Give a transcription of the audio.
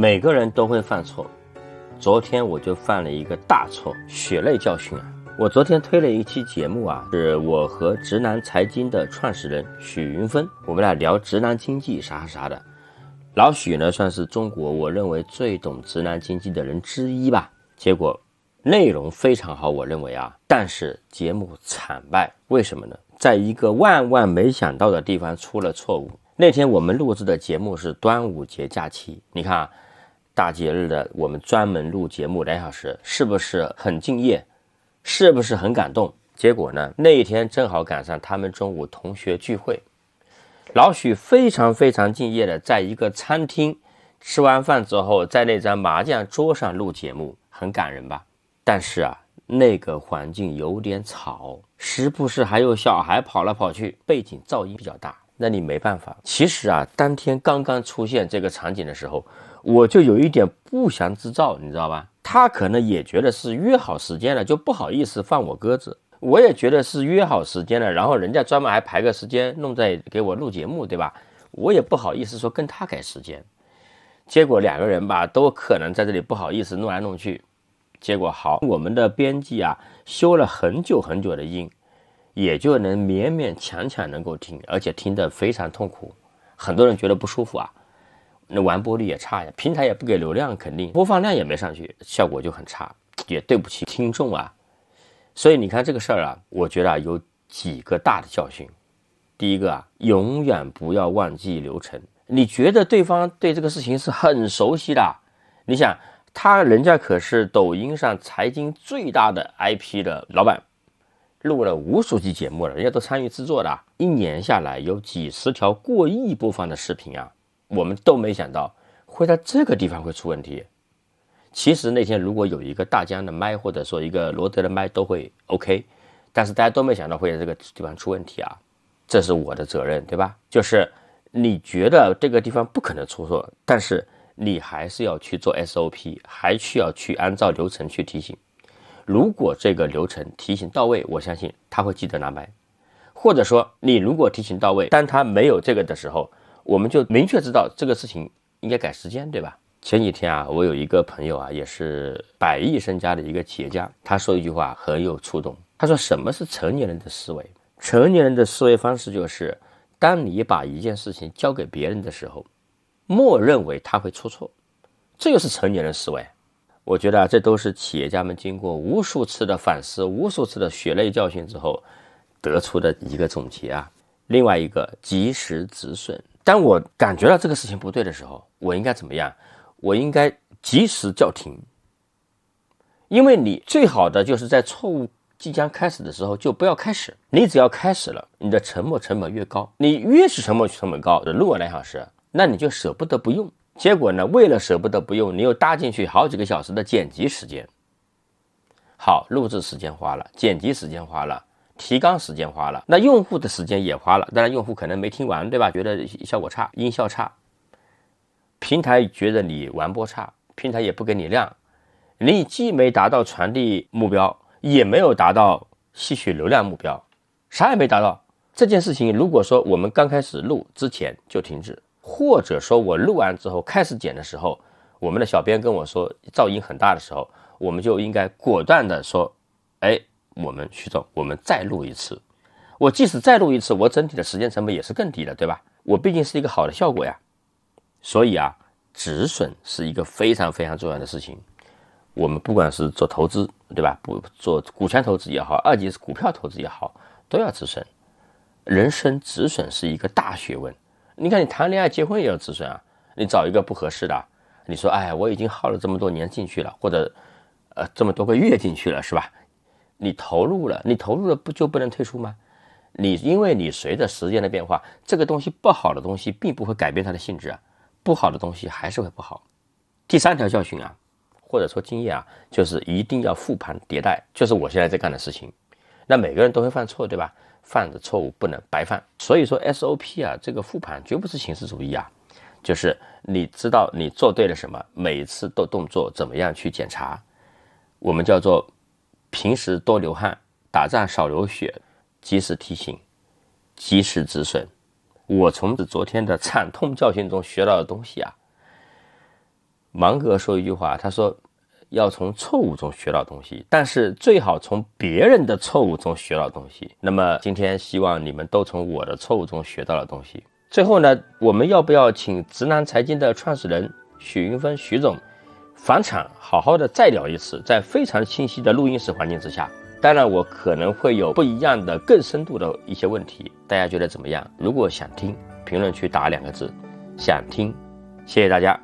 每个人都会犯错，昨天我就犯了一个大错，血泪教训啊！我昨天推了一期节目啊，是我和直男财经的创始人许云峰，我们俩聊直男经济啥啥的。老许呢，算是中国我认为最懂直男经济的人之一吧。结果内容非常好，我认为啊，但是节目惨败，为什么呢？在一个万万没想到的地方出了错误。那天我们录制的节目是端午节假期，你看啊，大节日的我们专门录节目两小时，是不是很敬业？是不是很感动？结果呢，那一天正好赶上他们中午同学聚会，老许非常非常敬业的在一个餐厅吃完饭之后，在那张麻将桌上录节目，很感人吧？但是啊，那个环境有点吵，时不时还有小孩跑来跑去，背景噪音比较大。那你没办法。其实啊，当天刚刚出现这个场景的时候，我就有一点不祥之兆，你知道吧？他可能也觉得是约好时间了，就不好意思放我鸽子。我也觉得是约好时间了，然后人家专门还排个时间弄在给我录节目，对吧？我也不好意思说跟他改时间。结果两个人吧，都可能在这里不好意思弄来弄去。结果好，我们的编辑啊，修了很久很久的音。也就能勉勉强强能够听，而且听得非常痛苦，很多人觉得不舒服啊，那完播率也差呀，平台也不给流量，肯定播放量也没上去，效果就很差，也对不起听众啊。所以你看这个事儿啊，我觉得啊有几个大的教训。第一个啊，永远不要忘记流程。你觉得对方对这个事情是很熟悉的，你想他人家可是抖音上财经最大的 IP 的老板。录了无数期节目了，人家都参与制作的，一年下来有几十条过亿播放的视频啊，我们都没想到会在这个地方会出问题。其实那天如果有一个大疆的麦或者说一个罗德的麦都会 OK，但是大家都没想到会在这个地方出问题啊，这是我的责任，对吧？就是你觉得这个地方不可能出错，但是你还是要去做 SOP，还需要去按照流程去提醒。如果这个流程提醒到位，我相信他会记得拿麦，或者说你如果提醒到位，当他没有这个的时候，我们就明确知道这个事情应该改时间，对吧？前几天啊，我有一个朋友啊，也是百亿身家的一个企业家，他说一句话很有触动。他说：“什么是成年人的思维？成年人的思维方式就是，当你把一件事情交给别人的时候，默认为他会出错，这就是成年人思维。”我觉得啊，这都是企业家们经过无数次的反思、无数次的血泪教训之后得出的一个总结啊。另外一个，及时止损。当我感觉到这个事情不对的时候，我应该怎么样？我应该及时叫停。因为你最好的就是在错误即将开始的时候就不要开始。你只要开始了，你的沉没成本越高，你越是沉没成本高的录两小时，那你就舍不得不用。结果呢？为了舍不得不用，你又搭进去好几个小时的剪辑时间。好，录制时间花了，剪辑时间花了，提纲时间花了，那用户的时间也花了。当然，用户可能没听完，对吧？觉得效果差，音效差。平台觉得你完播差，平台也不给你量。你既没达到传递目标，也没有达到吸取流量目标，啥也没达到。这件事情，如果说我们刚开始录之前就停止。或者说我录完之后开始剪的时候，我们的小编跟我说噪音很大的时候，我们就应该果断的说，哎，我们徐总，我们再录一次。我即使再录一次，我整体的时间成本也是更低的，对吧？我毕竟是一个好的效果呀。所以啊，止损是一个非常非常重要的事情。我们不管是做投资，对吧？不做股权投资也好，二级是股票投资也好，都要止损。人生止损是一个大学问。你看，你谈恋爱、结婚也要止损啊！你找一个不合适的，你说，哎，我已经耗了这么多年进去了，或者，呃，这么多个月进去了，是吧？你投入了，你投入了，不就不能退出吗？你因为你随着时间的变化，这个东西不好的东西并不会改变它的性质啊，不好的东西还是会不好。第三条教训啊，或者说经验啊，就是一定要复盘迭代，就是我现在在干的事情。那每个人都会犯错，对吧？犯的错误不能白犯，所以说 SOP 啊，这个复盘绝不是形式主义啊，就是你知道你做对了什么，每一次都动作怎么样去检查，我们叫做平时多流汗，打仗少流血，及时提醒，及时止损。我从昨天的惨痛教训中学到的东西啊，芒格说一句话，他说要从错误中学到东西，但是最好从别人的错误中学到东西。那么今天希望你们都从我的错误中学到了东西。最后呢，我们要不要请直男财经的创始人许云峰许总房产，好好的再聊一次，在非常清晰的录音室环境之下？当然，我可能会有不一样的、更深度的一些问题，大家觉得怎么样？如果想听，评论区打两个字“想听”，谢谢大家。